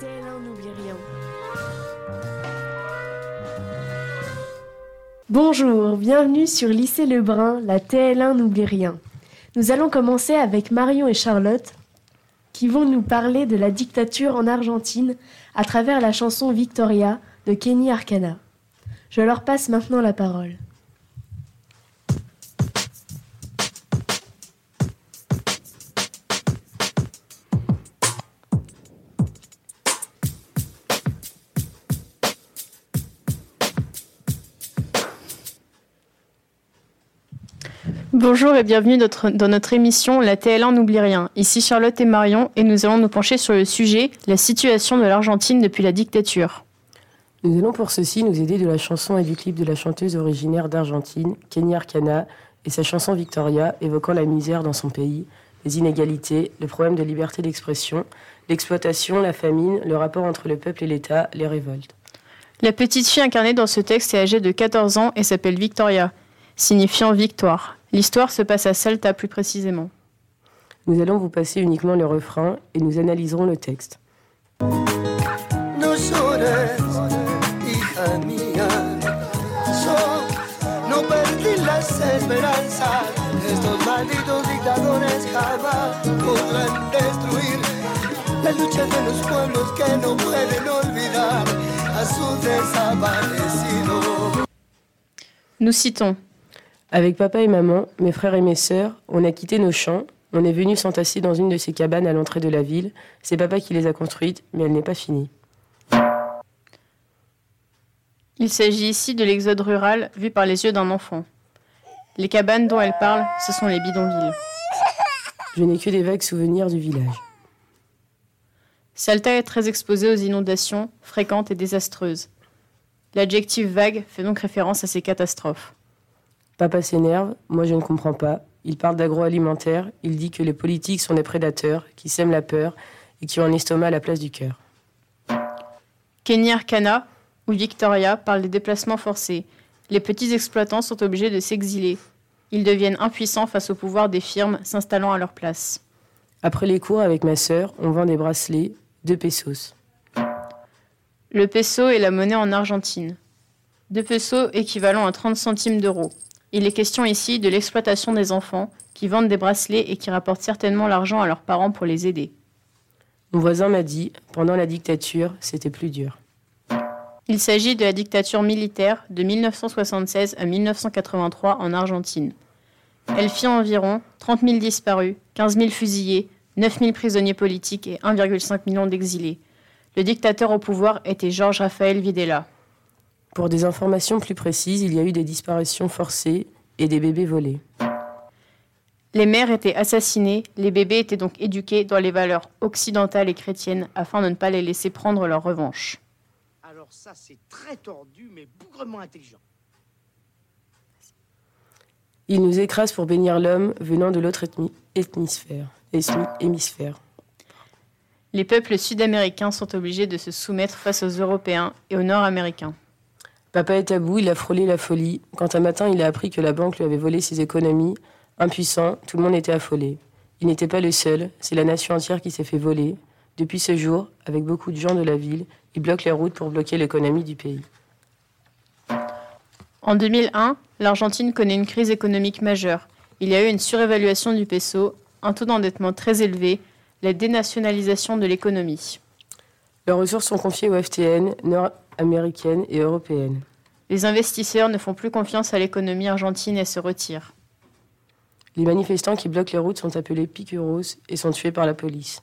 TL1 n'oublie rien. Bonjour, bienvenue sur Lycée Lebrun, la TL1 n'oublie rien. Nous allons commencer avec Marion et Charlotte qui vont nous parler de la dictature en Argentine à travers la chanson Victoria de Kenny Arcana. Je leur passe maintenant la parole. Bonjour et bienvenue dans notre émission La TL1 n'oublie rien. Ici Charlotte et Marion et nous allons nous pencher sur le sujet la situation de l'Argentine depuis la dictature. Nous allons pour ceci nous aider de la chanson et du clip de la chanteuse originaire d'Argentine, Kenny Arcana, et sa chanson Victoria évoquant la misère dans son pays, les inégalités, le problème de liberté d'expression, l'exploitation, la famine, le rapport entre le peuple et l'État, les révoltes. La petite fille incarnée dans ce texte est âgée de 14 ans et s'appelle Victoria, signifiant victoire. L'histoire se passe à Salta plus précisément. Nous allons vous passer uniquement le refrain et nous analyserons le texte. Nous citons avec papa et maman, mes frères et mes sœurs, on a quitté nos champs, on est venu s'entasser dans une de ces cabanes à l'entrée de la ville. C'est papa qui les a construites, mais elle n'est pas finie. Il s'agit ici de l'exode rural vu par les yeux d'un enfant. Les cabanes dont elle parle, ce sont les bidonvilles. Je n'ai que des vagues souvenirs du village. Salta est très exposée aux inondations, fréquentes et désastreuses. L'adjectif vague fait donc référence à ces catastrophes. Papa s'énerve, moi je ne comprends pas. Il parle d'agroalimentaire, il dit que les politiques sont des prédateurs, qui sèment la peur et qui ont un estomac à la place du cœur. Kenny Arcana ou Victoria parle des déplacements forcés. Les petits exploitants sont obligés de s'exiler. Ils deviennent impuissants face au pouvoir des firmes s'installant à leur place. Après les cours avec ma sœur, on vend des bracelets, deux pesos. Le peso est la monnaie en Argentine. Deux pesos équivalent à 30 centimes d'euros. Il est question ici de l'exploitation des enfants qui vendent des bracelets et qui rapportent certainement l'argent à leurs parents pour les aider. Mon voisin m'a dit, pendant la dictature, c'était plus dur. Il s'agit de la dictature militaire de 1976 à 1983 en Argentine. Elle fit environ 30 000 disparus, 15 000 fusillés, 9 000 prisonniers politiques et 1,5 million d'exilés. Le dictateur au pouvoir était Georges Raphaël Videla. Pour des informations plus précises, il y a eu des disparitions forcées et des bébés volés. Les mères étaient assassinées, les bébés étaient donc éduqués dans les valeurs occidentales et chrétiennes afin de ne pas les laisser prendre leur revanche. Alors ça, c'est très tordu, mais bougrement intelligent. Il nous écrase pour bénir l'homme venant de l'autre hémisphère. hémisphère. Les peuples sud-américains sont obligés de se soumettre face aux Européens et aux Nord-Américains. Papa est à bout, il a frôlé la folie. Quand un matin il a appris que la banque lui avait volé ses économies, impuissant, tout le monde était affolé. Il n'était pas le seul, c'est la nation entière qui s'est fait voler. Depuis ce jour, avec beaucoup de gens de la ville, il bloque les routes pour bloquer l'économie du pays. En 2001, l'Argentine connaît une crise économique majeure. Il y a eu une surévaluation du peso, un taux d'endettement très élevé, la dénationalisation de l'économie. Leurs ressources sont confiées au FTN, nord-américaine et européenne. Les investisseurs ne font plus confiance à l'économie argentine et se retirent. Les manifestants qui bloquent les routes sont appelés picuros et sont tués par la police.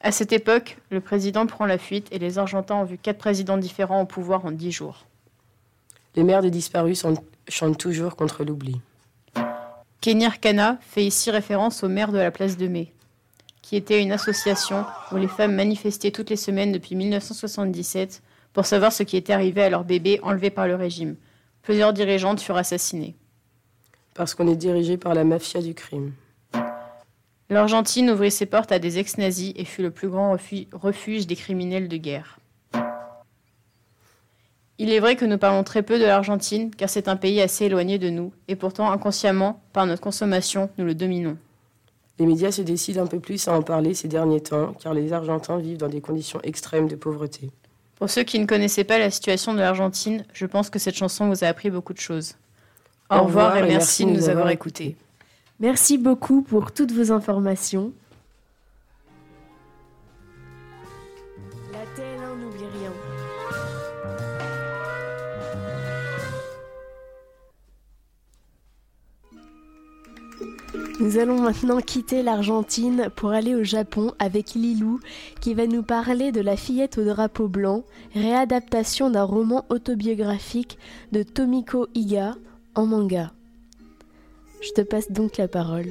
À cette époque, le président prend la fuite et les Argentins ont vu quatre présidents différents au pouvoir en dix jours. Les mères des disparus chantent toujours contre l'oubli. Kenny Arcana fait ici référence aux maires de la place de Mai qui était une association où les femmes manifestaient toutes les semaines depuis 1977 pour savoir ce qui était arrivé à leurs bébés enlevés par le régime. Plusieurs dirigeantes furent assassinées. Parce qu'on est dirigé par la mafia du crime. L'Argentine ouvrit ses portes à des ex-nazis et fut le plus grand refuge des criminels de guerre. Il est vrai que nous parlons très peu de l'Argentine car c'est un pays assez éloigné de nous et pourtant inconsciemment, par notre consommation, nous le dominons. Les médias se décident un peu plus à en parler ces derniers temps, car les Argentins vivent dans des conditions extrêmes de pauvreté. Pour ceux qui ne connaissaient pas la situation de l'Argentine, je pense que cette chanson vous a appris beaucoup de choses. Au, revoir, et merci de nous avoir écoutés. Merci beaucoup pour toutes vos informations. Nous allons maintenant quitter l'Argentine pour aller au Japon avec Lilou qui va nous parler de La fillette au drapeau blanc, réadaptation d'un roman autobiographique de Tomiko Iga en manga. Je te passe donc la parole.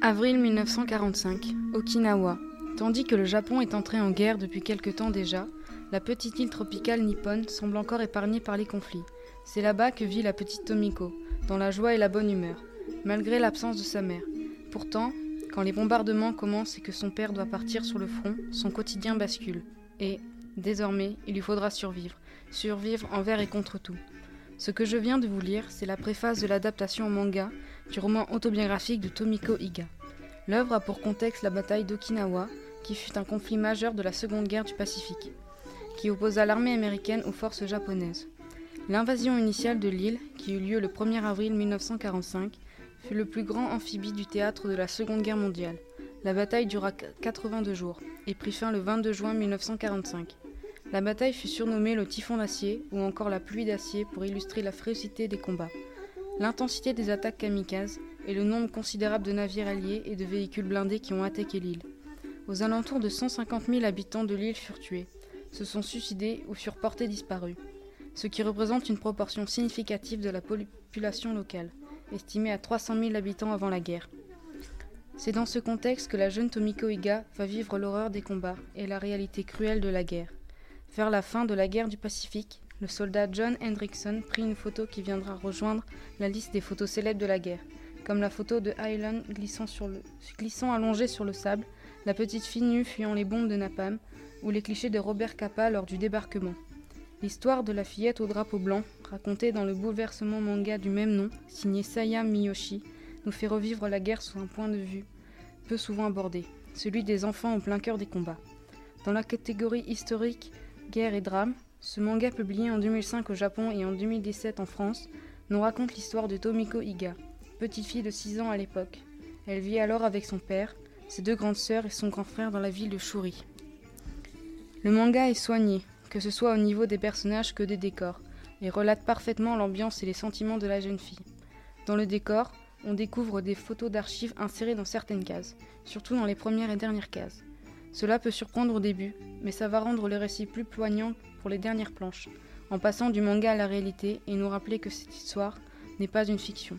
Avril 1945, Okinawa. Tandis que le Japon est entré en guerre depuis quelque temps déjà, la petite île tropicale nippone semble encore épargnée par les conflits. C'est là-bas que vit la petite Tomiko, dans la joie et la bonne humeur, malgré l'absence de sa mère. Pourtant, quand les bombardements commencent et que son père doit partir sur le front, son quotidien bascule. Et, désormais, il lui faudra survivre. Survivre envers et contre tout. Ce que je viens de vous lire, c'est la préface de l'adaptation en manga du roman autobiographique de Tomiko Iga. L'œuvre a pour contexte la bataille d'Okinawa, qui fut un conflit majeur de la Seconde Guerre du Pacifique, qui opposa l'armée américaine aux forces japonaises. L'invasion initiale de l'île, qui eut lieu le 1er avril 1945, fut le plus grand amphibie du théâtre de la Seconde Guerre mondiale. La bataille dura 82 jours et prit fin le 22 juin 1945. La bataille fut surnommée le typhon d'acier ou encore la pluie d'acier pour illustrer la férocité des combats, l'intensité des attaques kamikazes et le nombre considérable de navires alliés et de véhicules blindés qui ont attaqué l'île. Aux alentours de 150 000 habitants de l'île furent tués, se sont suicidés ou furent portés disparus, ce qui représente une proportion significative de la population locale, estimée à 300 000 habitants avant la guerre. C'est dans ce contexte que la jeune Tomiko Iga va vivre l'horreur des combats et la réalité cruelle de la guerre. Vers la fin de la guerre du Pacifique, le soldat John Hendrickson prit une photo qui viendra rejoindre la liste des photos célèbres de la guerre, comme la photo de Highland glissant, sur le, glissant allongé sur le sable, la petite fille nue fuyant les bombes de napalm, ou les clichés de Robert Capa lors du débarquement. L'histoire de la fillette au drapeau blanc, racontée dans le bouleversement manga du même nom, signé Saya Miyoshi, nous fait revivre la guerre sous un point de vue peu souvent abordé, celui des enfants au plein cœur des combats. Dans la catégorie historique Guerre et drame, ce manga publié en 2005 au Japon et en 2017 en France nous raconte l'histoire de Tomiko Iga, petite fille de 6 ans à l'époque. Elle vit alors avec son père, ses deux grandes sœurs et son grand frère dans la ville de Shuri. Le manga est soigné, que ce soit au niveau des personnages que des décors, et relate parfaitement l'ambiance et les sentiments de la jeune fille. Dans le décor, on découvre des photos d'archives insérées dans certaines cases, surtout dans les premières et dernières cases. Cela peut surprendre au début, mais ça va rendre le récit plus poignant pour les dernières planches, en passant du manga à la réalité et nous rappeler que cette histoire n'est pas une fiction.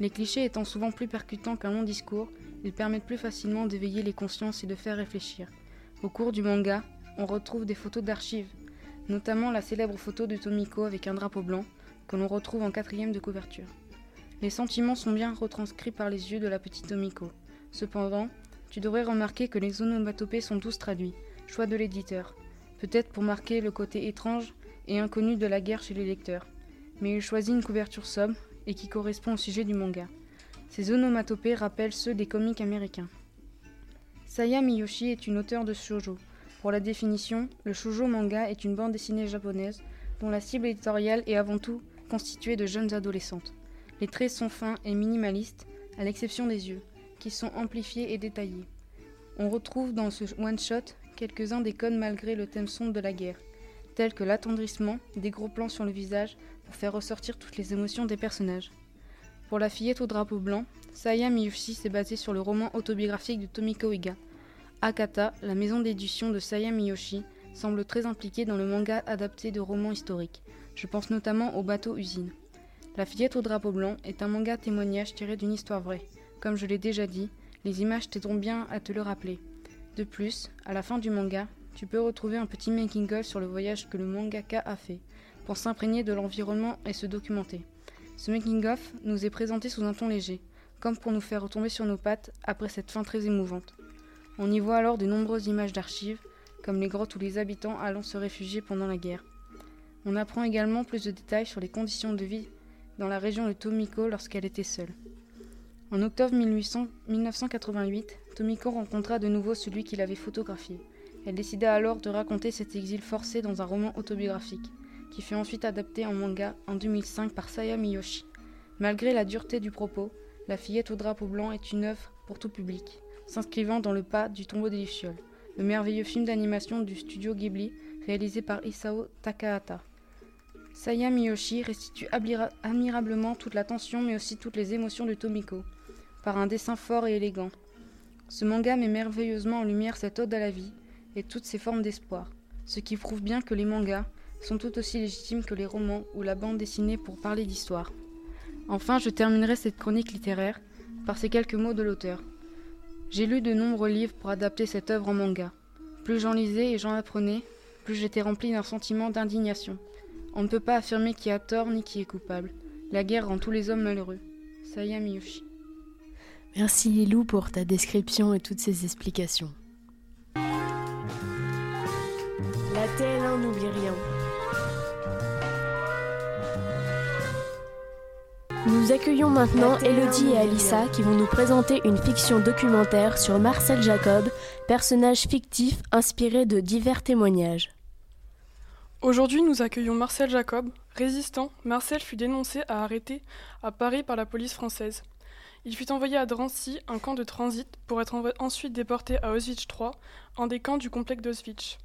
Les clichés étant souvent plus percutants qu'un long discours, ils permettent plus facilement d'éveiller les consciences et de faire réfléchir. Au cours du manga, on retrouve des photos d'archives, notamment la célèbre photo de Tomiko avec un drapeau blanc, que l'on retrouve en quatrième de couverture. Les sentiments sont bien retranscrits par les yeux de la petite Tomiko. Cependant, tu devrais remarquer que les onomatopées sont tous traduits, choix de l'éditeur, peut-être pour marquer le côté étrange et inconnu de la guerre chez les lecteurs. Mais il choisit une couverture sobre et qui correspond au sujet du manga. Ces onomatopées rappellent ceux des comics américains. Saya Miyoshi est une auteure de shoujo. Pour la définition, le shoujo manga est une bande dessinée japonaise dont la cible éditoriale est avant tout constituée de jeunes adolescentes. Les traits sont fins et minimalistes, à l'exception des yeux qui sont amplifiés et détaillés. On retrouve dans ce one-shot quelques-uns des codes malgré le thème sombre de la guerre, tels que l'attendrissement, des gros plans sur le visage pour faire ressortir toutes les émotions des personnages. Pour la fillette au drapeau blanc, Saya Miyoshi s'est basée sur le roman autobiographique de Tomiko Iga. Akata, la maison d'édition de Saya Miyoshi, semble très impliquée dans le manga adapté de romans historiques. Je pense notamment au bateau usine. La fillette au drapeau blanc est un manga témoignage tiré d'une histoire vraie. Comme je l'ai déjà dit, les images t'aideront bien à te le rappeler. De plus, à la fin du manga, tu peux retrouver un petit making-of sur le voyage que le mangaka a fait, pour s'imprégner de l'environnement et se documenter. Ce making-of nous est présenté sous un ton léger, comme pour nous faire retomber sur nos pattes après cette fin très émouvante. On y voit alors de nombreuses images d'archives, comme les grottes où les habitants allant se réfugier pendant la guerre. On apprend également plus de détails sur les conditions de vie dans la région de Tomiko lorsqu'elle était seule. En octobre 1800 1988, Tomiko rencontra de nouveau celui qui l'avait photographié. Elle décida alors de raconter cet exil forcé dans un roman autobiographique, qui fut ensuite adapté en manga en 2005 par Saya Miyoshi. Malgré la dureté du propos, La fillette au drapeau blanc est une œuvre pour tout public, s'inscrivant dans le pas du tombeau des Lucioles, le merveilleux film d'animation du studio Ghibli réalisé par Isao Takahata. Saya Miyoshi restitue admirablement toute la tension mais aussi toutes les émotions de Tomiko, par un dessin fort et élégant. Ce manga met merveilleusement en lumière cette ode à la vie et toutes ses formes d'espoir, ce qui prouve bien que les mangas sont tout aussi légitimes que les romans ou la bande dessinée pour parler d'histoire. Enfin, je terminerai cette chronique littéraire par ces quelques mots de l'auteur. J'ai lu de nombreux livres pour adapter cette œuvre en manga. Plus j'en lisais et j'en apprenais, plus j'étais rempli d'un sentiment d'indignation. On ne peut pas affirmer qui a tort ni qui est coupable. La guerre rend tous les hommes malheureux. Saya Miyoshi. Merci Lilou pour ta description et toutes ces explications. La TL1 n'oublie rien. Nous accueillons maintenant Elodie et Alissa qui vont nous présenter une fiction documentaire sur Marcel Jacob, personnage fictif inspiré de divers témoignages. Aujourd'hui, nous accueillons Marcel Jacob. Résistant, Marcel fut dénoncé à arrêter à Paris par la police française. Il fut envoyé à Drancy, un camp de transit, pour être ensuite déporté à Auschwitz III, un des camps du complexe d'Auschwitz.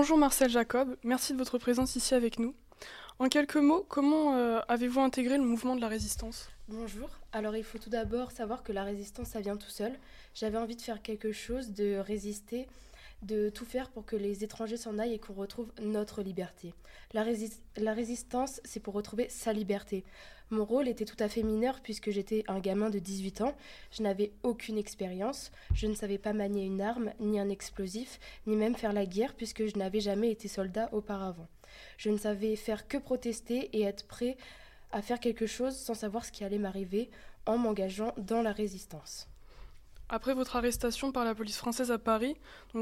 Bonjour Marcel Jacob, merci de votre présence ici avec nous. En quelques mots, comment euh, avez-vous intégré le mouvement de la résistance? Bonjour, alors il faut tout d'abord savoir que la résistance, ça vient tout seul. J'avais envie de faire quelque chose, de résister, de tout faire pour que les étrangers s'en aillent et qu'on retrouve notre liberté. La, résistance, c'est pour retrouver sa liberté. Mon rôle était tout à fait mineur puisque j'étais un gamin de 18 ans. Je n'avais aucune expérience. Je ne savais pas manier une arme, ni un explosif, ni même faire la guerre puisque je n'avais jamais été soldat auparavant. Je ne savais faire que protester et être prêt à faire quelque chose sans savoir ce qui allait m'arriver en m'engageant dans la résistance. Après votre arrestation par la police française à Paris,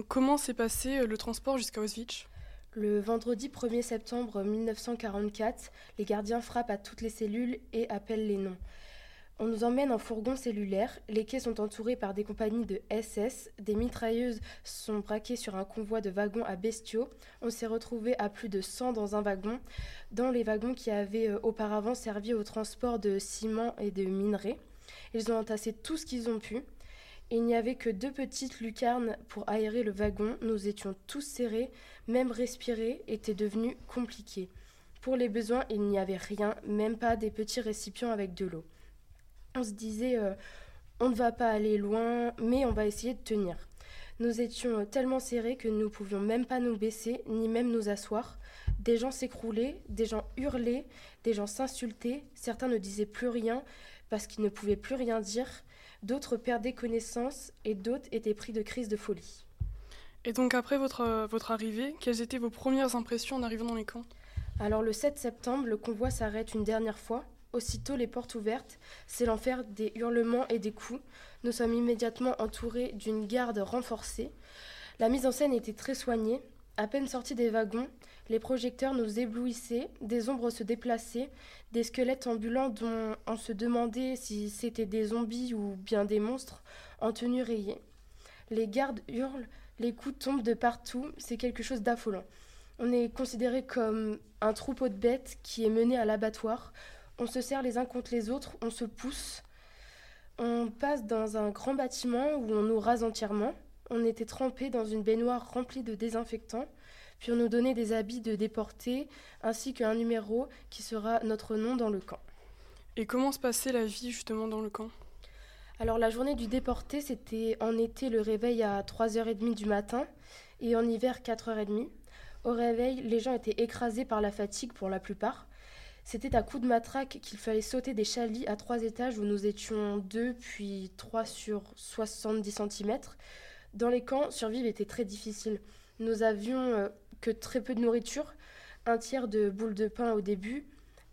comment s'est passé euh, le transport jusqu'à Auschwitz? Le vendredi 1er septembre 1944, les gardiens frappent à toutes les cellules et appellent les noms. On nous emmène en fourgon cellulaire, les quais sont entourés par des compagnies de SS, des mitrailleuses sont braquées sur un convoi de wagons à bestiaux, on s'est retrouvé à plus de 100 dans un wagon, dans les wagons qui avaient euh, auparavant servi au transport de ciment et de minerais. Ils ont entassé tout ce qu'ils ont pu, il n'y avait que deux petites lucarnes pour aérer le wagon. Nous étions tous serrés, même respirer était devenu compliqué. Pour les besoins, il n'y avait rien, même pas des petits récipients avec de l'eau. On se disait, euh, on ne va pas aller loin, mais on va essayer de tenir. Nous étions tellement serrés que nous ne pouvions même pas nous baisser, ni même nous asseoir. Des gens s'écroulaient, des gens hurlaient, des gens s'insultaient, certains ne disaient plus rien parce qu'ils ne pouvaient plus rien dire. D'autres perdaient connaissance et d'autres étaient pris de crise de folie. Et donc après votre, euh, votre arrivée, quelles étaient vos premières impressions en arrivant dans les camps? Alors le 7 septembre, le convoi s'arrête une dernière fois. Aussitôt les portes ouvertes, c'est l'enfer des hurlements et des coups. Nous sommes immédiatement entourés d'une garde renforcée. La mise en scène était très soignée. À peine sortis des wagons, les projecteurs nous éblouissaient, des ombres se déplaçaient, des squelettes ambulants dont on se demandait si c'était des zombies ou bien des monstres en tenue rayée. Les gardes hurlent, les coups tombent de partout, c'est quelque chose d'affolant. On est considéré comme un troupeau de bêtes qui est mené à l'abattoir. On se serre les uns contre les autres, on se pousse. On passe dans un grand bâtiment où on nous rase entièrement. On était trempés dans une baignoire remplie de désinfectants, puis on nous donnait des habits de déportés, ainsi qu'un numéro qui sera notre nom dans le camp. Et comment se passait la vie justement dans le camp? Alors la journée du déporté, c'était en été le réveil à 3h30 du matin et en hiver 4h30. Au réveil, les gens étaient écrasés par la fatigue pour la plupart. C'était à coups de matraque qu'il fallait sauter des chalis à trois étages où nous étions deux, puis trois sur 70 cm. Dans les camps, survivre était très difficile. Nous avions euh, que très peu de nourriture, un tiers de boules de pain au début,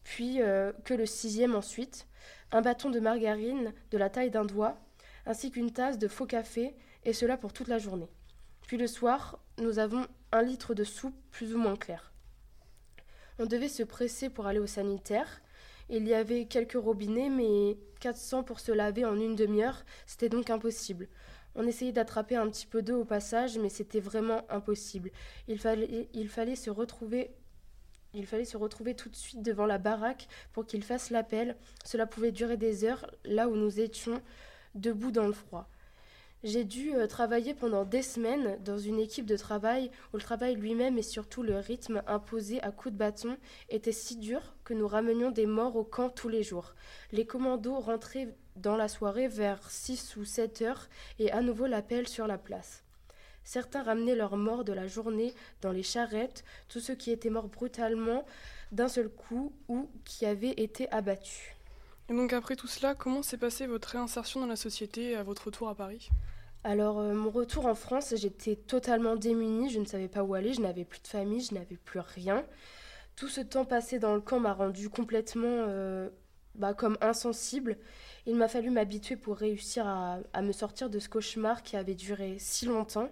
puis euh, que le sixième ensuite, un bâton de margarine de la taille d'un doigt, ainsi qu'une tasse de faux café, et cela pour toute la journée. Puis le soir, nous avons un litre de soupe plus ou moins claire. On devait se presser pour aller au sanitaire. Il y avait quelques robinets, mais 400 pour se laver en une demi-heure, c'était donc impossible. On essayait d'attraper un petit peu d'eau au passage, mais c'était vraiment impossible. Il fallait, se retrouver. Il fallait se retrouver tout de suite devant la baraque pour qu'il fasse l'appel. Cela pouvait durer des heures, là où nous étions debout dans le froid. J'ai dû euh, travailler pendant des semaines dans une équipe de travail où le travail lui-même et surtout le rythme imposé à coups de bâton était si dur que nous ramenions des morts au camp tous les jours. Les commandos rentraient dans la soirée vers 6 ou 7 heures et à nouveau l'appel sur la place. Certains ramenaient leurs morts de la journée dans les charrettes, tous ceux qui étaient morts brutalement d'un seul coup ou qui avaient été abattus. Et donc après tout cela, comment s'est passée votre réinsertion dans la société à votre retour à Paris? Alors, euh, mon retour en France, j'étais totalement démunie, je ne savais pas où aller, je n'avais plus de famille, je n'avais plus rien. Tout ce temps passé dans le camp m'a rendue complètement euh, bah, comme insensible. Il m'a fallu m'habituer pour réussir à, me sortir de ce cauchemar qui avait duré si longtemps.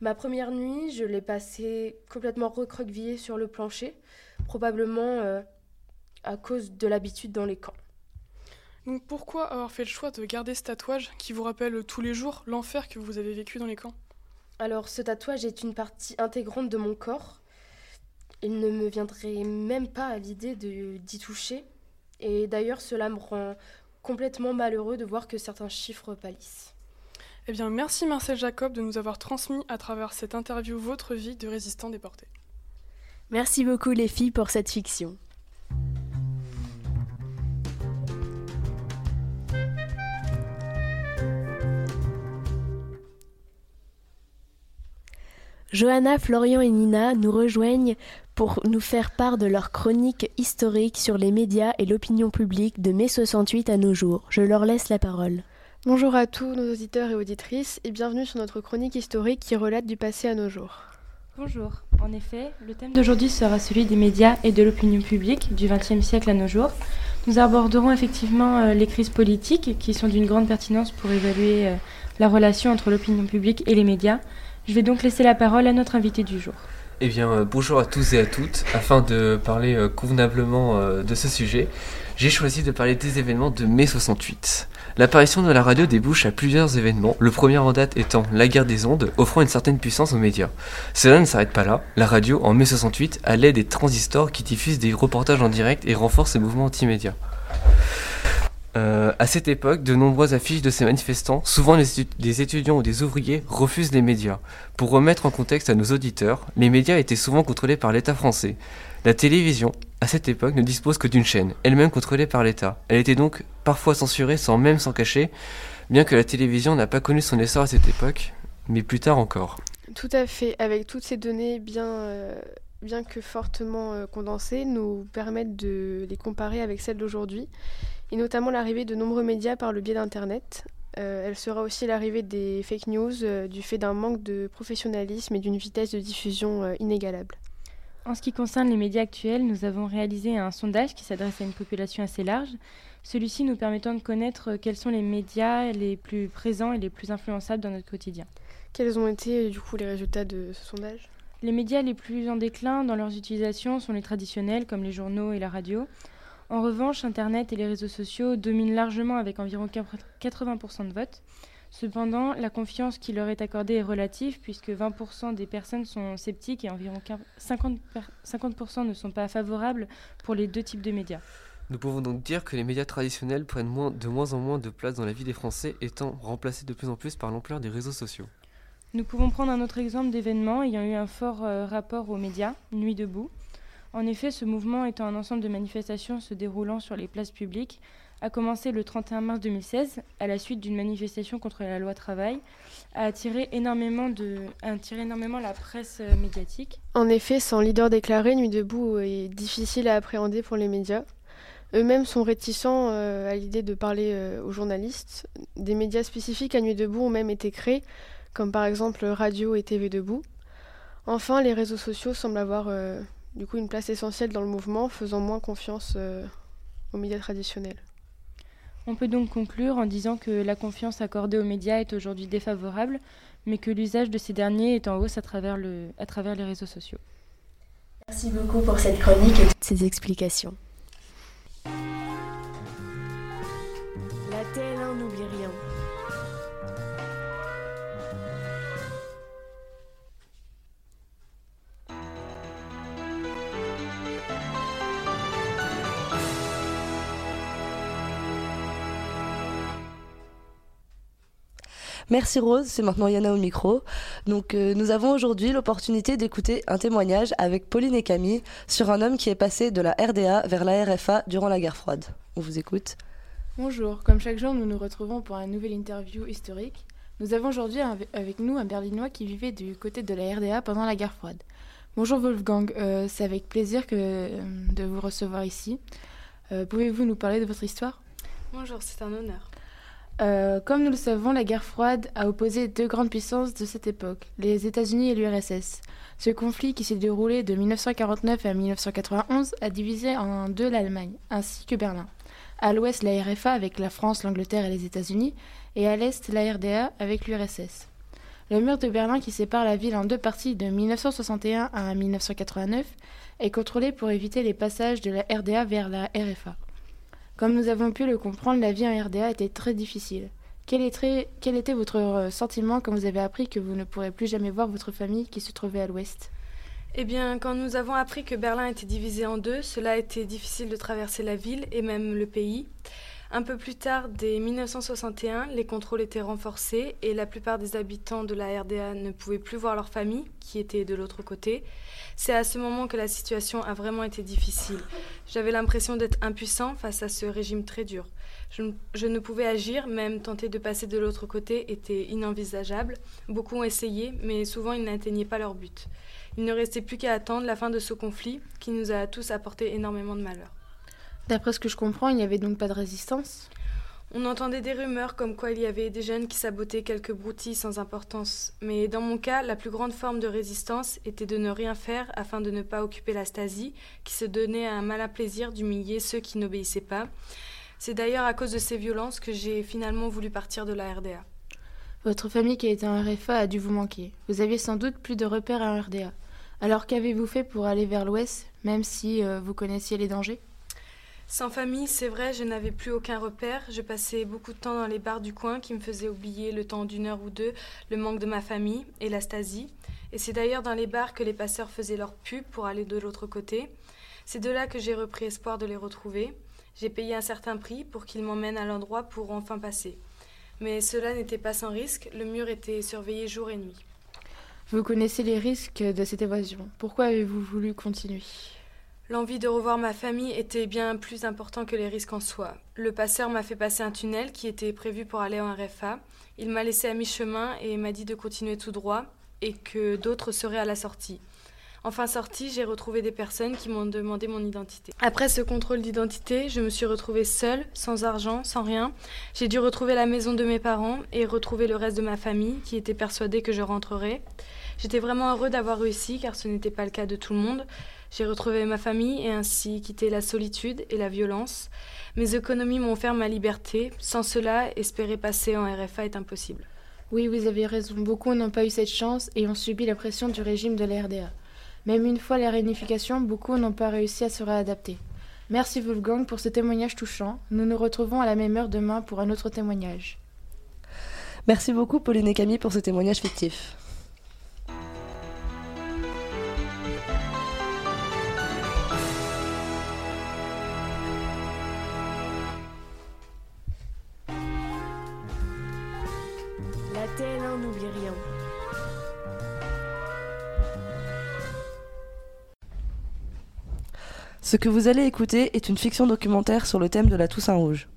Ma première nuit, je l'ai passée complètement recroquevillée sur le plancher, probablement euh, à cause de l'habitude dans les camps. Donc pourquoi avoir fait le choix de garder ce tatouage qui vous rappelle tous les jours l'enfer que vous avez vécu dans les camps? Alors ce tatouage est une partie intégrante de mon corps. Il ne me viendrait même pas à l'idée d'y toucher. Et d'ailleurs cela me rend complètement malheureux de voir que certains chiffres pâlissent. Eh bien merci Marcel Jacob de nous avoir transmis à travers cette interview votre vie de résistant déporté. Merci beaucoup les filles pour cette fiction. Johanna, Florian et Nina nous rejoignent pour nous faire part de leur chronique historique sur les médias et l'opinion publique de mai 68 à nos jours. Je leur laisse la parole. Bonjour à tous nos auditeurs et auditrices et bienvenue sur notre chronique historique qui relate du passé à nos jours. Bonjour. En effet, le thème d'aujourd'hui sera celui des médias et de l'opinion publique du XXe siècle à nos jours. Nous aborderons effectivement euh, les crises politiques qui sont d'une grande pertinence pour évaluer euh, la relation entre l'opinion publique et les médias, je vais donc laisser la parole à notre invité du jour. Eh bien, euh, bonjour à tous et à toutes. Afin de parler euh, convenablement euh, de ce sujet, j'ai choisi de parler des événements de mai 68. L'apparition de la radio débouche à plusieurs événements, le premier en date étant la guerre des ondes, offrant une certaine puissance aux médias. Cela ne s'arrête pas là, la radio, en mai 68, a l'aide des transistors qui diffusent des reportages en direct et renforcent les mouvements anti-médias. Euh, à cette époque, de nombreuses affiches de ces manifestants, souvent des étudiants ou des ouvriers, refusent les médias. Pour remettre en contexte à nos auditeurs, les médias étaient souvent contrôlés par l'État français. La télévision, à cette époque, ne dispose que d'une chaîne, elle-même contrôlée par l'État. Elle était donc parfois censurée sans même s'en cacher, bien que la télévision n'a pas connu son essor à cette époque, mais plus tard encore. Tout à fait, avec toutes ces données bien, euh, que fortement euh, condensées, nous permettent de les comparer avec celles d'aujourd'hui et notamment l'arrivée de nombreux médias par le biais d'Internet. Euh, elle sera aussi l'arrivée des fake news euh, du fait d'un manque de professionnalisme et d'une vitesse de diffusion euh, inégalable. En ce qui concerne les médias actuels, nous avons réalisé un sondage qui s'adresse à une population assez large. Celui-ci nous permettant de connaître quels sont les médias les plus présents et les plus influençables dans notre quotidien. Quels ont été du coup les résultats de ce sondage? Les médias les plus en déclin dans leurs utilisations sont les traditionnels comme les journaux et la radio. En revanche, Internet et les réseaux sociaux dominent largement avec environ 80% de votes. Cependant, la confiance qui leur est accordée est relative puisque 20% des personnes sont sceptiques et environ 50%, ne sont pas favorables pour les deux types de médias. Nous pouvons donc dire que les médias traditionnels prennent de moins en moins de place dans la vie des Français, étant remplacés de plus en plus par l'ampleur des réseaux sociaux. Nous pouvons prendre un autre exemple d'événement ayant eu un fort euh, rapport aux médias, Nuit debout. En effet, ce mouvement étant un ensemble de manifestations se déroulant sur les places publiques, a commencé le 31 mars 2016 à la suite d'une manifestation contre la loi travail, a attiré énormément, de, attiré énormément la presse euh, médiatique. En effet, sans leader déclaré, Nuit debout est difficile à appréhender pour les médias. Eux-mêmes sont réticents euh, à l'idée de parler euh, aux journalistes. Des médias spécifiques à Nuit debout ont même été créés, comme par exemple Radio et TV debout. Enfin, les réseaux sociaux semblent avoir du coup une place essentielle dans le mouvement, faisant moins confiance euh, aux médias traditionnels. On peut donc conclure en disant que la confiance accordée aux médias est aujourd'hui défavorable, mais que l'usage de ces derniers est en hausse à travers, le, à travers les réseaux sociaux. Merci beaucoup pour cette chronique et toutes ces explications. La TL1 n'oublie rien. Merci Rose, c'est maintenant Yana au micro. Donc euh, nous avons aujourd'hui l'opportunité d'écouter un témoignage avec Pauline et Camille sur un homme qui est passé de la RDA vers la RFA durant la guerre froide. On vous écoute. Bonjour, comme chaque jour nous nous retrouvons pour une nouvelle interview historique. Nous avons aujourd'hui avec nous un Berlinois qui vivait du côté de la RDA pendant la guerre froide. Bonjour Wolfgang, Euh, c'est avec plaisir que, euh, de vous recevoir ici. Euh, Pouvez-vous nous parler de votre histoire? Bonjour, c'est un honneur. Euh, Comme nous le savons, la guerre froide a opposé deux grandes puissances de cette époque, les États-Unis et l'URSS. Ce conflit qui s'est déroulé de 1949 à 1991 a divisé en deux l'Allemagne, ainsi que Berlin. À l'ouest, la RFA avec la France, l'Angleterre et les États-Unis, et à l'est, la RDA avec l'URSS. Le mur de Berlin qui sépare la ville en deux parties de 1961 à 1989 est contrôlé pour éviter les passages de la RDA vers la RFA. Comme nous avons pu le comprendre, la vie en RDA était très difficile. Quel, était votre euh, sentiment quand vous avez appris que vous ne pourrez plus jamais voir votre famille qui se trouvait à l'ouest? Eh bien, quand nous avons appris que Berlin était divisé en deux, cela a été difficile de traverser la ville et même le pays. Un peu plus tard, dès 1961, les contrôles étaient renforcés et la plupart des habitants de la RDA ne pouvaient plus voir leur famille, qui était de l'autre côté. C'est à ce moment que la situation a vraiment été difficile. J'avais l'impression d'être impuissant face à ce régime très dur. Je, ne- pouvais agir, même tenter de passer de l'autre côté était inenvisageable. Beaucoup ont essayé, mais souvent ils n'atteignaient pas leur but. Il ne restait plus qu'à attendre la fin de ce conflit qui nous a tous apporté énormément de malheur. D'après ce que je comprends, il n'y avait donc pas de résistance On entendait des rumeurs comme quoi il y avait des jeunes qui sabotaient quelques broutilles sans importance, mais dans mon cas, la plus grande forme de résistance était de ne rien faire afin de ne pas occuper la Stasi, qui se donnait un malin plaisir d'humilier ceux qui n'obéissaient pas. C'est d'ailleurs à cause de ces violences que j'ai finalement voulu partir de la RDA. Votre famille qui était en RFA a dû vous manquer. Vous aviez sans doute plus de repères en RDA. Alors qu'avez-vous fait pour aller vers l'ouest, même si euh, vous connaissiez les dangers? Sans famille, c'est vrai, je n'avais plus aucun repère. Je passais beaucoup de temps dans les bars du coin qui me faisaient oublier le temps d'une heure ou deux, le manque de ma famille et la Stasi. Et c'est d'ailleurs dans les bars que les passeurs faisaient leur pub pour aller de l'autre côté. C'est de là que j'ai repris espoir de les retrouver. J'ai payé un certain prix pour qu'ils m'emmènent à l'endroit pour enfin passer. Mais cela n'était pas sans risque, le mur était surveillé jour et nuit. Vous connaissez les risques de cette évasion. Pourquoi avez-vous voulu continuer? L'envie de revoir ma famille était bien plus important que les risques en soi. Le passeur m'a fait passer un tunnel qui était prévu pour aller en RFA. Il m'a laissé à mi-chemin et m'a dit de continuer tout droit et que d'autres seraient à la sortie. Enfin sortie, j'ai retrouvé des personnes qui m'ont demandé mon identité. Après ce contrôle d'identité, je me suis retrouvée seule, sans argent, sans rien. J'ai dû retrouver la maison de mes parents et retrouver le reste de ma famille qui était persuadée que je rentrerais. J'étais vraiment heureux d'avoir réussi car ce n'était pas le cas de tout le monde. J'ai retrouvé ma famille et ainsi quitté la solitude et la violence. Mes économies m'ont offert ma liberté. Sans cela, espérer passer en RFA est impossible. Oui, vous avez raison. Beaucoup n'ont pas eu cette chance et ont subi la pression du régime de la RDA. Même une fois la réunification, beaucoup n'ont pas réussi à se réadapter. Merci Wolfgang pour ce témoignage touchant. Nous nous retrouvons à la même heure demain pour un autre témoignage. Merci beaucoup Pauline et Camille pour ce témoignage fictif. Ce que vous allez écouter est une fiction documentaire sur le thème de la Toussaint Rouge.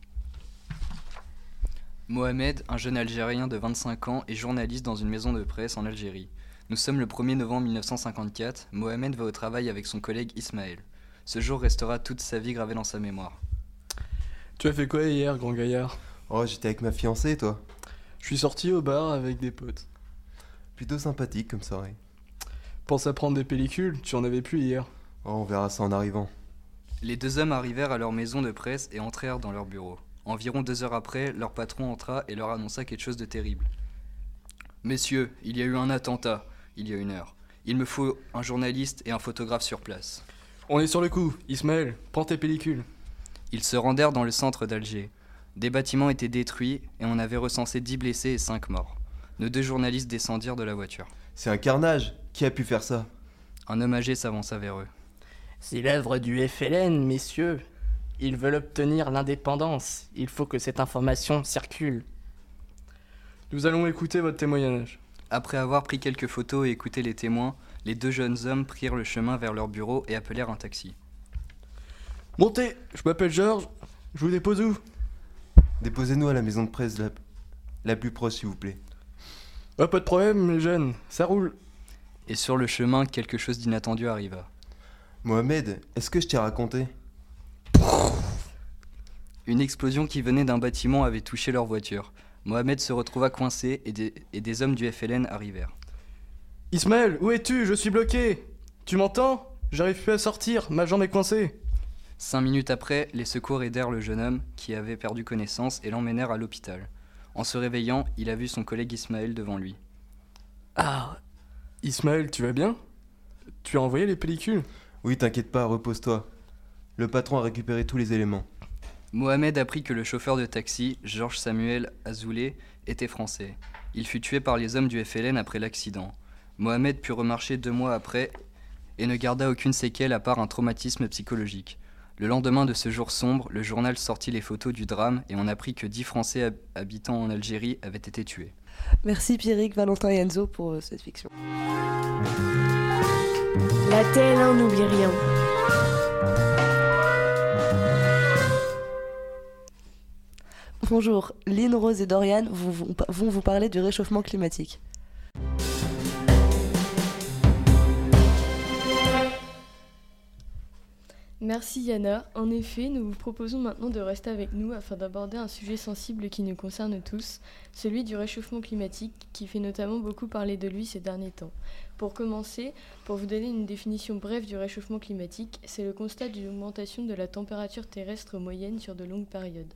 Mohamed, un jeune Algérien de 25 ans, est journaliste dans une maison de presse en Algérie. Nous sommes le 1er novembre 1954. Mohamed va au travail avec son collègue Ismaël. Ce jour restera toute sa vie gravé dans sa mémoire. Tu as fait quoi hier, grand gaillard? Oh, j'étais avec ma fiancée, toi Je suis sorti au bar avec des potes. Plutôt sympathique comme soirée. Pense à prendre des pellicules, tu en avais plus hier. Oh, on verra ça en arrivant. Les deux hommes arrivèrent à leur maison de presse et entrèrent dans leur bureau. Environ deux heures après, leur patron entra et leur annonça quelque chose de terrible. Messieurs, il y a eu un attentat, il y a une heure. Il me faut un journaliste et un photographe sur place. On est sur le coup. Ismaël, prends tes pellicules. Ils se rendèrent dans le centre d'Alger. Des bâtiments étaient détruits et on avait recensé 10 blessés et 5 morts. Nos deux journalistes descendirent de la voiture. C'est un carnage. Qui a pu faire ça? Un homme âgé s'avança vers eux. C'est l'œuvre du FLN, messieurs. Ils veulent obtenir l'indépendance. Il faut que cette information circule. Nous allons écouter votre témoignage. Après avoir pris quelques photos et écouté les témoins, les deux jeunes hommes prirent le chemin vers leur bureau et appelèrent un taxi. Montez, je m'appelle Georges. Je vous dépose où? Déposez-nous à la maison de presse la, la plus proche, s'il vous plaît. Oh, pas de problème, les jeunes, ça roule. Et sur le chemin, quelque chose d'inattendu arriva. Mohamed, est-ce que je t'ai raconté? Une explosion qui venait d'un bâtiment avait touché leur voiture. Mohamed se retrouva coincé et des, et des hommes du FLN arrivèrent. Ismaël, où es-tu? Je suis bloqué. Tu m'entends? J'arrive plus à sortir, ma jambe est coincée. Cinq minutes après, les secours aidèrent le jeune homme qui avait perdu connaissance et l'emmenèrent à l'hôpital. En se réveillant, il a vu son collègue Ismaël devant lui. Ah, Ismaël, tu vas bien? Tu as envoyé les pellicules? Oui, t'inquiète pas, repose-toi. Le patron a récupéré tous les éléments. Mohamed apprit que le chauffeur de taxi, Georges Samuel Azoulay, était français. Il fut tué par les hommes du FLN après l'accident. Mohamed put remarcher deux mois après et ne garda aucune séquelle à part un traumatisme psychologique. Le lendemain de ce jour sombre, le journal sortit les photos du drame et on apprit que dix Français hab habitant en Algérie avaient été tués. Merci Pierrick, Valentin et Enzo pour euh, cette fiction. La TL1 n'oublie rien. Bonjour, Lynn, Rose et Dorian vont vous parler du réchauffement climatique. Merci Yana. En effet, nous vous proposons maintenant de rester avec nous afin d'aborder un sujet sensible qui nous concerne tous, celui du réchauffement climatique, qui fait notamment beaucoup parler de lui ces derniers temps. Pour commencer, pour vous donner une définition brève du réchauffement climatique, c'est le constat d'une augmentation de la température terrestre moyenne sur de longues périodes.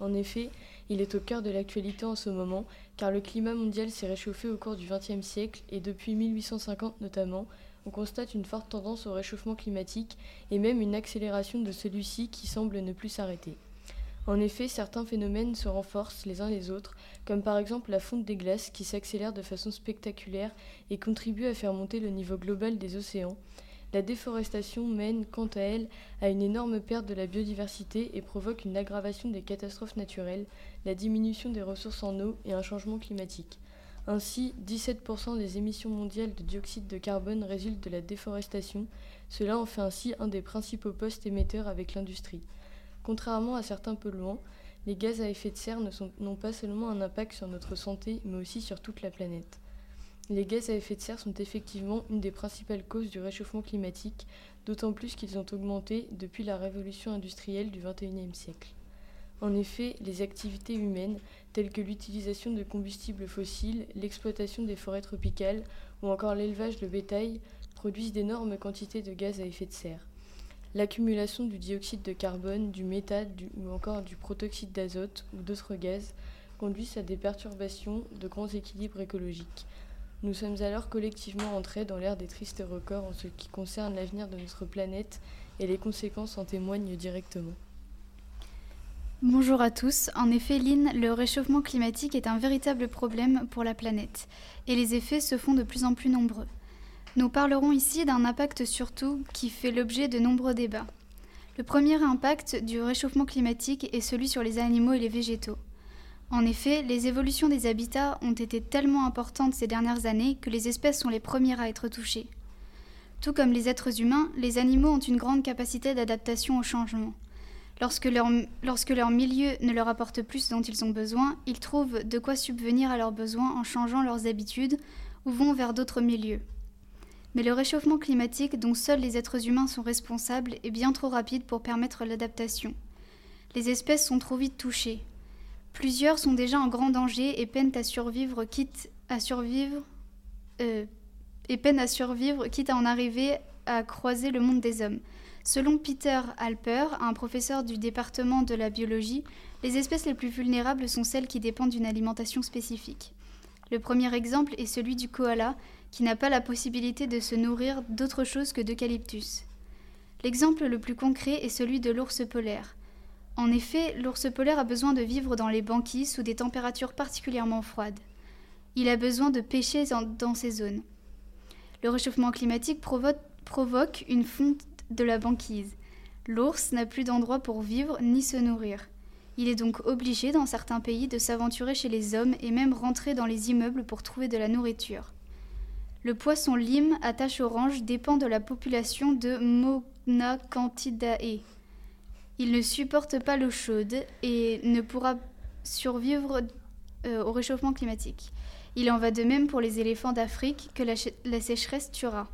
En effet, il est au cœur de l'actualité en ce moment, car le climat mondial s'est réchauffé au cours du XXe siècle et depuis 1850 notamment, on constate une forte tendance au réchauffement climatique et même une accélération de celui-ci qui semble ne plus s'arrêter. En effet, certains phénomènes se renforcent les uns les autres, comme par exemple la fonte des glaces qui s'accélère de façon spectaculaire et contribue à faire monter le niveau global des océans. La déforestation mène, quant à elle, à une énorme perte de la biodiversité et provoque une aggravation des catastrophes naturelles, la diminution des ressources en eau et un changement climatique. Ainsi, 17% des émissions mondiales de dioxyde de carbone résultent de la déforestation. Cela en fait ainsi un des principaux postes émetteurs avec l'industrie. Contrairement à certains polluants, les gaz à effet de serre n'ont pas seulement un impact sur notre santé, mais aussi sur toute la planète. Les gaz à effet de serre sont effectivement une des principales causes du réchauffement climatique, d'autant plus qu'ils ont augmenté depuis la révolution industrielle du XXIe siècle. En effet, les activités humaines, telles que l'utilisation de combustibles fossiles, l'exploitation des forêts tropicales ou encore l'élevage de bétail, produisent d'énormes quantités de gaz à effet de serre. L'accumulation du dioxyde de carbone, du méthane ou encore du protoxyde d'azote ou d'autres gaz conduisent à des perturbations de grands équilibres écologiques. Nous sommes alors collectivement entrés dans l'ère des tristes records en ce qui concerne l'avenir de notre planète et les conséquences en témoignent directement. Bonjour à tous. En effet, Lynn, le réchauffement climatique est un véritable problème pour la planète et les effets se font de plus en plus nombreux. Nous parlerons ici d'un impact surtout qui fait l'objet de nombreux débats. Le premier impact du réchauffement climatique est celui sur les animaux et les végétaux. En effet, les évolutions des habitats ont été tellement importantes ces dernières années que les espèces sont les premières à être touchées. Tout comme les êtres humains, les animaux ont une grande capacité d'adaptation au changement. Lorsque leur, milieu ne leur apporte plus ce dont ils ont besoin, ils trouvent de quoi subvenir à leurs besoins en changeant leurs habitudes ou vont vers d'autres milieux. Mais le réchauffement climatique dont seuls les êtres humains sont responsables est bien trop rapide pour permettre l'adaptation. Les espèces sont trop vite touchées. Plusieurs sont déjà en grand danger et peinent à survivre, quitte à survivre, euh, et peinent à survivre, quitte à en arriver à croiser le monde des hommes. Selon Peter Alper, un professeur du département de la biologie, les espèces les plus vulnérables sont celles qui dépendent d'une alimentation spécifique. Le premier exemple est celui du koala, qui n'a pas la possibilité de se nourrir d'autre chose que d'eucalyptus. L'exemple le plus concret est celui de l'ours polaire. En effet, l'ours polaire a besoin de vivre dans les banquises sous des températures particulièrement froides. Il a besoin de pêcher dans ces zones. Le réchauffement climatique provoque une fonte de la banquise. L'ours n'a plus d'endroit pour vivre ni se nourrir. Il est donc obligé dans certains pays de s'aventurer chez les hommes et même rentrer dans les immeubles pour trouver de la nourriture. Le poisson lime à tache orange dépend de la population de Monacantidae. Il ne supporte pas l'eau chaude et ne pourra survivre euh, au réchauffement climatique. Il en va de même pour les éléphants d'Afrique que la, la sécheresse tuera.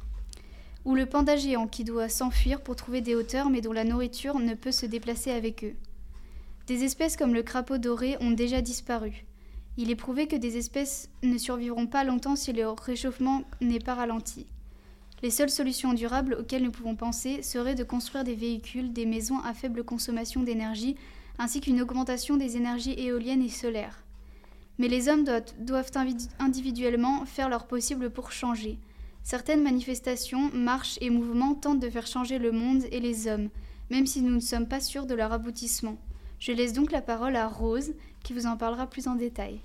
Ou le panda géant qui doit s'enfuir pour trouver des hauteurs mais dont la nourriture ne peut se déplacer avec eux. Des espèces comme le crapaud doré ont déjà disparu. Il est prouvé que des espèces ne survivront pas longtemps si le réchauffement n'est pas ralenti. Les seules solutions durables auxquelles nous pouvons penser seraient de construire des véhicules, des maisons à faible consommation d'énergie, ainsi qu'une augmentation des énergies éoliennes et solaires. Mais les hommes doivent, individuellement faire leur possible pour changer. Certaines manifestations, marches et mouvements tentent de faire changer le monde et les hommes, même si nous ne sommes pas sûrs de leur aboutissement. Je laisse donc la parole à Rose, qui vous en parlera plus en détail.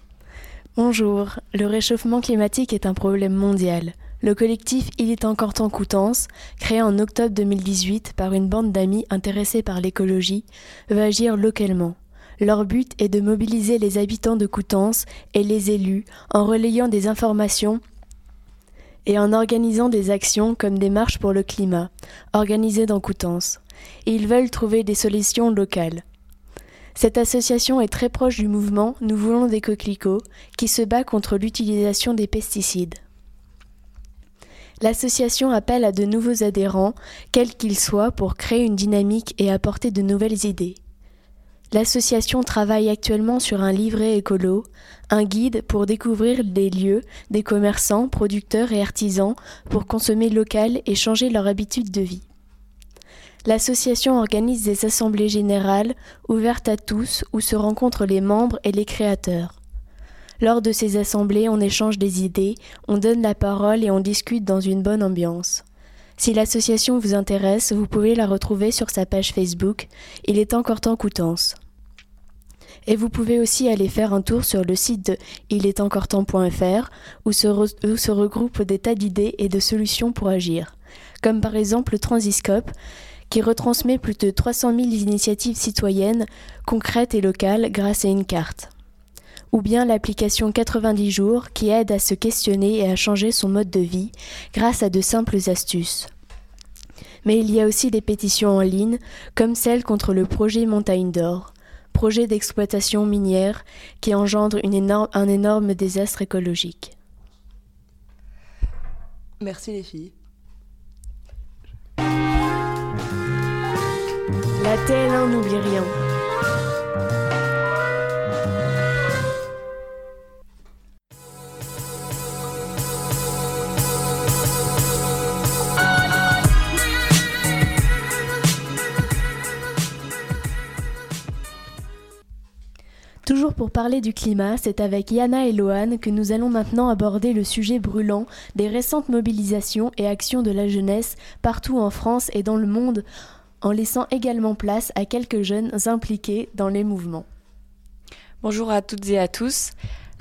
Bonjour, le réchauffement climatique est un problème mondial. Le collectif Il est encore temps Coutances, créé en octobre 2018 par une bande d'amis intéressés par l'écologie, veut agir localement. Leur but est de mobiliser les habitants de Coutances et les élus en relayant des informations et en organisant des actions comme des marches pour le climat, organisées dans Coutances. ils veulent trouver des solutions locales. Cette association est très proche du mouvement Nous voulons des coquelicots, qui se bat contre l'utilisation des pesticides. L'association appelle à de nouveaux adhérents, quels qu'ils soient, pour créer une dynamique et apporter de nouvelles idées. L'association travaille actuellement sur un livret écolo, un guide pour découvrir des lieux, des commerçants, producteurs et artisans pour consommer local et changer leur habitude de vie. L'association organise des assemblées générales ouvertes à tous où se rencontrent les membres et les créateurs. Lors de ces assemblées, on échange des idées, on donne la parole et on discute dans une bonne ambiance. Si l'association vous intéresse, vous pouvez la retrouver sur sa page Facebook. Il est encore temps Coutances. Et vous pouvez aussi aller faire un tour sur le site de ilestencoretemps.fr où, se où se regroupent des tas d'idées et de solutions pour agir, comme par exemple le Transiscope, qui retransmet plus de 300 000 initiatives citoyennes concrètes et locales grâce à une carte. Ou bien l'application 90 jours qui aide à se questionner et à changer son mode de vie grâce à de simples astuces. Mais il y a aussi des pétitions en ligne, comme celle contre le projet Montagne d'Or, projet d'exploitation minière qui engendre un énorme désastre écologique. Merci les filles. La TL1 n'oublie rien. Toujours pour parler du climat, c'est avec Yana et Lohan que nous allons maintenant aborder le sujet brûlant des récentes mobilisations et actions de la jeunesse partout en France et dans le monde, en laissant également place à quelques jeunes impliqués dans les mouvements. Bonjour à toutes et à tous.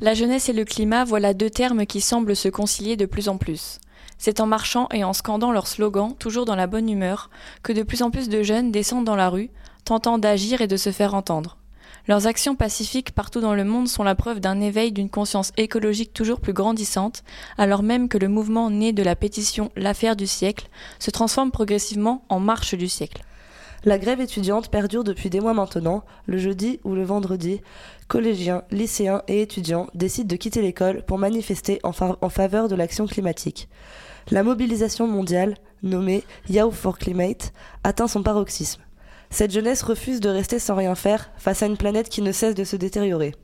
La jeunesse et le climat, voilà deux termes qui semblent se concilier de plus en plus. C'est en marchant et en scandant leurs slogans, toujours dans la bonne humeur, que de plus en plus de jeunes descendent dans la rue, tentant d'agir et de se faire entendre. Leurs actions pacifiques partout dans le monde sont la preuve d'un éveil d'une conscience écologique toujours plus grandissante, alors même que le mouvement né de la pétition L'affaire du siècle se transforme progressivement en marche du siècle. La grève étudiante perdure depuis des mois maintenant. Le jeudi ou le vendredi, collégiens, lycéens et étudiants décident de quitter l'école pour manifester en, fa- en faveur de l'action climatique. La mobilisation mondiale, nommée Yow for Climate, atteint son paroxysme. Cette jeunesse refuse de rester sans rien faire face à une planète qui ne cesse de se détériorer.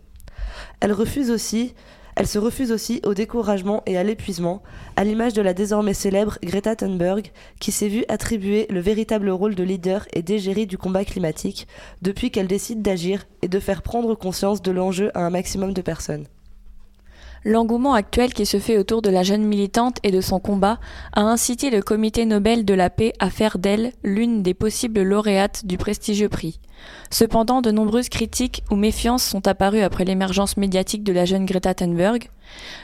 Elle se refuse aussi au découragement et à l'épuisement, à l'image de la désormais célèbre Greta Thunberg, qui s'est vue attribuer le véritable rôle de leader et d'égérie du combat climatique depuis qu'elle décide d'agir et de faire prendre conscience de l'enjeu à un maximum de personnes. L'engouement actuel qui se fait autour de la jeune militante et de son combat a incité le comité Nobel de la paix à faire d'elle l'une des possibles lauréates du prestigieux prix. Cependant, de nombreuses critiques ou méfiances sont apparues après l'émergence médiatique de la jeune Greta Thunberg.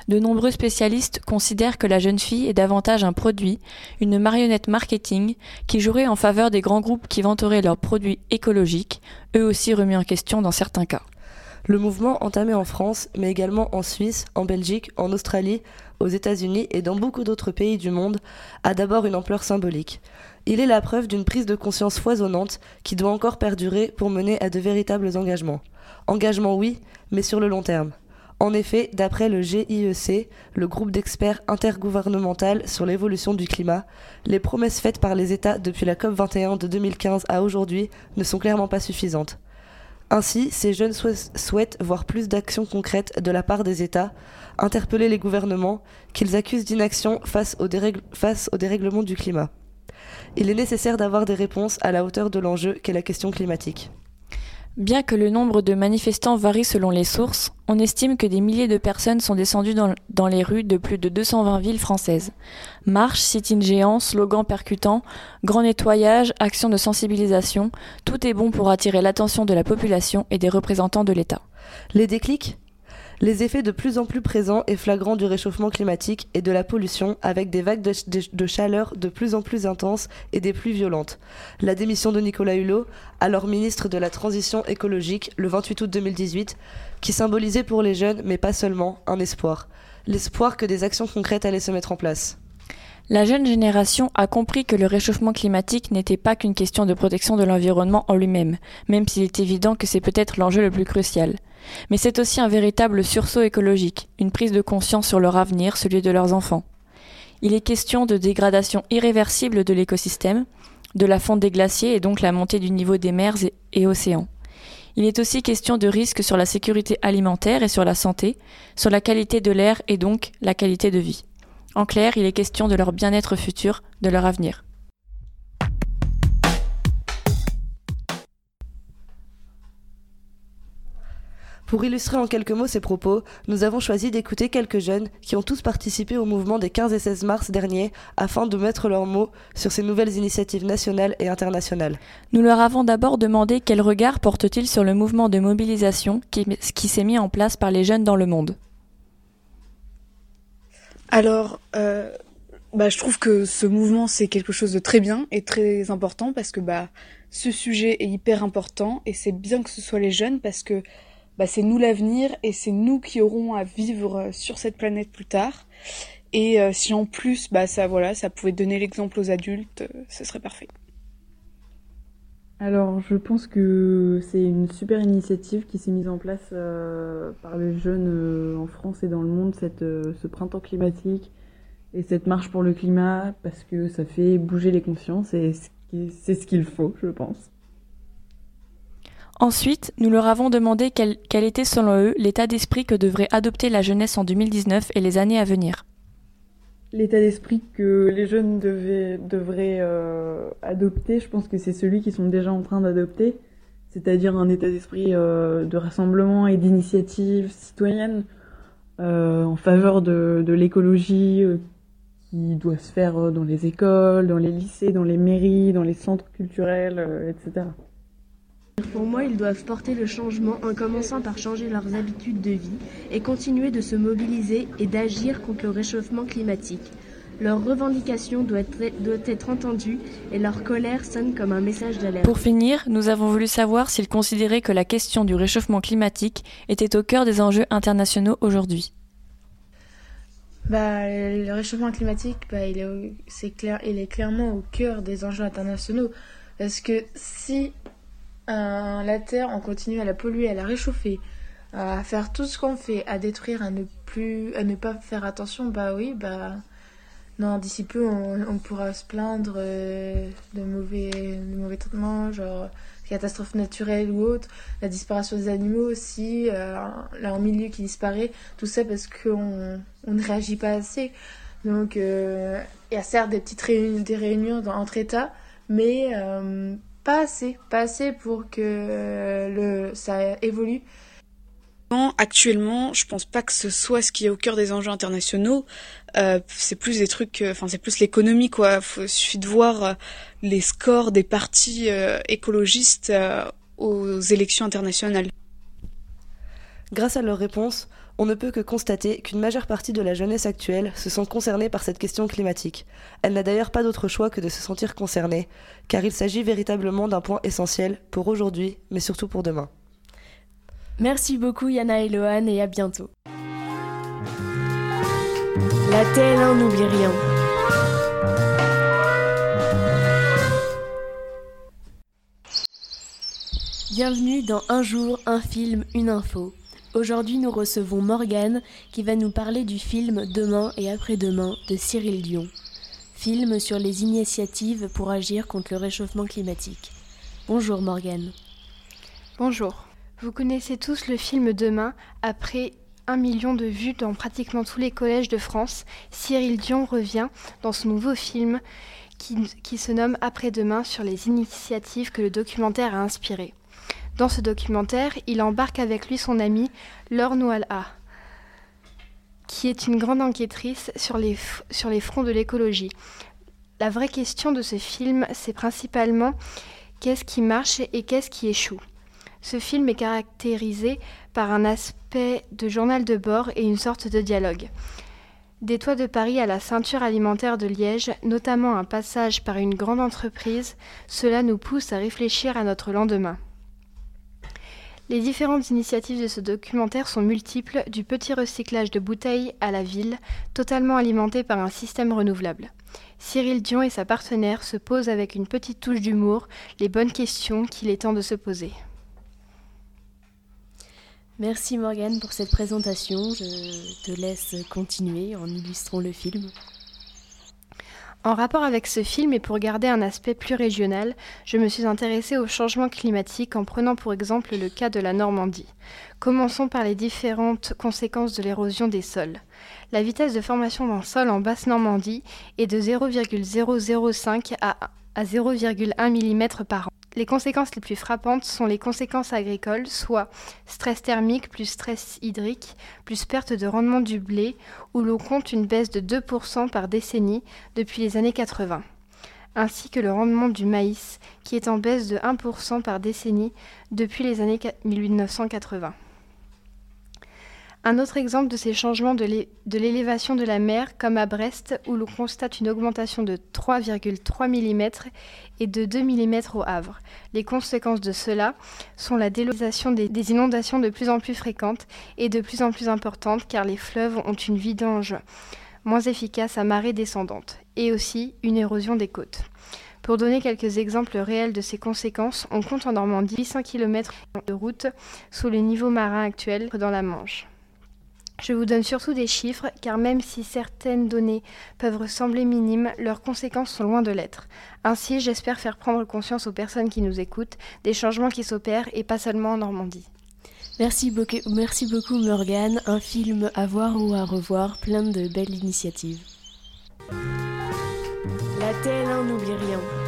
De nombreux spécialistes considèrent que la jeune fille est davantage un produit, une marionnette marketing qui jouerait en faveur des grands groupes qui vanteraient leurs produits écologiques, eux aussi remis en question dans certains cas. Le mouvement entamé en France, mais également en Suisse, en Belgique, en Australie, aux États-Unis et dans beaucoup d'autres pays du monde, a d'abord une ampleur symbolique. Il est la preuve d'une prise de conscience foisonnante qui doit encore perdurer pour mener à de véritables engagements. Engagements oui, mais sur le long terme. En effet, d'après le GIEC, le groupe d'experts intergouvernemental sur l'évolution du climat, les promesses faites par les États depuis la COP21 de 2015 à aujourd'hui ne sont clairement pas suffisantes. Ainsi, ces jeunes souhaitent voir plus d'actions concrètes de la part des États, interpeller les gouvernements, qu'ils accusent d'inaction face, au dérèglement du climat. Il est nécessaire d'avoir des réponses à la hauteur de l'enjeu qu'est la question climatique. Bien que le nombre de manifestants varie selon les sources, on estime que des milliers de personnes sont descendues dans, les rues de plus de 220 villes françaises. Marches, sit-in géants, slogans percutants, grand nettoyage, actions de sensibilisation, tout est bon pour attirer l'attention de la population et des représentants de l'État. Les déclics? Les effets de plus en plus présents et flagrants du réchauffement climatique et de la pollution avec des vagues de, chaleur de plus en plus intenses et des pluies violentes. La démission de Nicolas Hulot, alors ministre de la Transition écologique, le 28 août 2018, qui symbolisait pour les jeunes, mais pas seulement, un espoir. L'espoir que des actions concrètes allaient se mettre en place. La jeune génération a compris que le réchauffement climatique n'était pas qu'une question de protection de l'environnement en lui-même, même s'il est évident que c'est peut-être l'enjeu le plus crucial. Mais c'est aussi un véritable sursaut écologique, une prise de conscience sur leur avenir, celui de leurs enfants. Il est question de dégradation irréversible de l'écosystème, de la fonte des glaciers et donc la montée du niveau des mers et océans. Il est aussi question de risques sur la sécurité alimentaire et sur la santé, sur la qualité de l'air et donc la qualité de vie. En clair, il est question de leur bien-être futur, de leur avenir. Pour illustrer en quelques mots ces propos, nous avons choisi d'écouter quelques jeunes qui ont tous participé au mouvement des 15 et 16 mars dernier afin de mettre leurs mots sur ces nouvelles initiatives nationales et internationales. Nous leur avons d'abord demandé quel regard portent-ils sur le mouvement de mobilisation qui, qui s'est mis en place par les jeunes dans le monde. Alors, euh, bah, je trouve que ce mouvement, c'est quelque chose de très bien et très important parce que bah, ce sujet est hyper important et c'est bien que ce soit les jeunes parce que bah, c'est nous l'avenir et c'est nous qui aurons à vivre sur cette planète plus tard. Et euh, si en plus, bah, ça, voilà, ça pouvait donner l'exemple aux adultes, euh, ce serait parfait. Alors, je pense que c'est une super initiative qui s'est mise en place euh, par les jeunes euh, en France et dans le monde, cette, euh, ce printemps climatique et cette marche pour le climat, parce que ça fait bouger les consciences et c'est ce qu'il faut, je pense. Ensuite, nous leur avons demandé quel, quel était selon eux l'état d'esprit que devrait adopter la jeunesse en 2019 et les années à venir. L'état d'esprit que les jeunes devaient, devraient euh, adopter, je pense que c'est celui qu'ils sont déjà en train d'adopter, c'est-à-dire un état d'esprit euh, de rassemblement et d'initiative citoyenne euh, en faveur de, de l'écologie qui doit se faire dans les écoles, dans les lycées, dans les mairies, dans les centres culturels, etc. Pour moi, ils doivent porter le changement en commençant par changer leurs habitudes de vie et continuer de se mobiliser et d'agir contre le réchauffement climatique. Leurs revendications doivent être, doivent être entendues et leur colère sonne comme un message d'alerte. Pour finir, nous avons voulu savoir s'ils considéraient que la question du réchauffement climatique était au cœur des enjeux internationaux aujourd'hui. Bah, le réchauffement climatique, bah, il, est clair, il est clairement au cœur des enjeux internationaux. Parce que si euh, la Terre, on continue à la polluer, à la réchauffer, à faire tout ce qu'on fait, à détruire, à ne plus, à ne pas faire attention, bah oui, bah non, d'ici peu, on, pourra se plaindre euh, de mauvais, de mauvais traitements, genre catastrophes naturelles ou autres, la disparition des animaux aussi, euh, leur milieu qui disparaît, tout ça parce qu'on on ne réagit pas assez. Donc, euh, il y a certes des petites réunions, des réunions entre États, mais pas assez, pas assez pour que euh, le, ça évolue. Actuellement, je pense pas que ce soit ce qui est au cœur des enjeux internationaux. Euh, c'est plus des trucs, euh, enfin c'est plus l'économie quoi. Il suffit de voir les scores des partis euh, écologistes euh, aux élections internationales. Grâce à leurs réponses, on ne peut que constater qu'une majeure partie de la jeunesse actuelle se sent concernée par cette question climatique. Elle n'a d'ailleurs pas d'autre choix que de se sentir concernée, car il s'agit véritablement d'un point essentiel pour aujourd'hui, mais surtout pour demain. Merci beaucoup Yana et Lohan et à bientôt. La TL1 n'oublie rien. Bienvenue dans Un jour, un film, une info. Aujourd'hui, nous recevons Morgane qui va nous parler du film Demain et après-demain de Cyril Dion. Film sur les initiatives pour agir contre le réchauffement climatique. Bonjour Morgane. Bonjour. Vous connaissez tous le film Demain. Après un million de vues dans pratiquement tous les collèges de France, Cyril Dion revient dans son nouveau film qui, qui se nomme Après-demain sur les initiatives que le documentaire a inspirées. Dans ce documentaire, il embarque avec lui son amie Laure Noala, qui est une grande enquêtrice sur les, sur les fronts de l'écologie. La vraie question de ce film, c'est principalement qu'est-ce qui marche et qu'est-ce qui échoue. Ce film est caractérisé par un aspect de journal de bord et une sorte de dialogue. Des toits de Paris à la ceinture alimentaire de Liège, notamment un passage par une grande entreprise, cela nous pousse à réfléchir à notre lendemain. Les différentes initiatives de ce documentaire sont multiples, du petit recyclage de bouteilles à la ville, totalement alimenté par un système renouvelable. Cyril Dion et sa partenaire se posent avec une petite touche d'humour les bonnes questions qu'il est temps de se poser. Merci Morgane pour cette présentation. Je te laisse continuer en illustrant le film. En rapport avec ce film et pour garder un aspect plus régional, je me suis intéressée au changement climatique en prenant pour exemple le cas de la Normandie. Commençons par les différentes conséquences de l'érosion des sols. La vitesse de formation d'un sol en basse Normandie est de 0,005 à, à 0,1 mm par an. Les conséquences les plus frappantes sont les conséquences agricoles, soit stress thermique plus stress hydrique, plus perte de rendement du blé, où l'on compte une baisse de 2% par décennie depuis les années 80, ainsi que le rendement du maïs, qui est en baisse de 1% par décennie depuis les années 1980. Un autre exemple de ces changements de l'élévation de la mer, comme à Brest, où l'on constate une augmentation de 3,3 mm et de 2 mm au Havre. Les conséquences de cela sont la délocalisation des, inondations de plus en plus fréquentes et de plus en plus importantes, car les fleuves ont une vidange moins efficace à marée descendante, et aussi une érosion des côtes. Pour donner quelques exemples réels de ces conséquences, on compte en Normandie 800 km de route sous le niveau marin actuel dans la Manche. Je vous donne surtout des chiffres, car même si certaines données peuvent sembler minimes, leurs conséquences sont loin de l'être. Ainsi, j'espère faire prendre conscience aux personnes qui nous écoutent des changements qui s'opèrent et pas seulement en Normandie. Merci beaucoup, merci beaucoup Morgane, un film à voir ou à revoir, plein de belles initiatives. La TL1 n'oublie rien.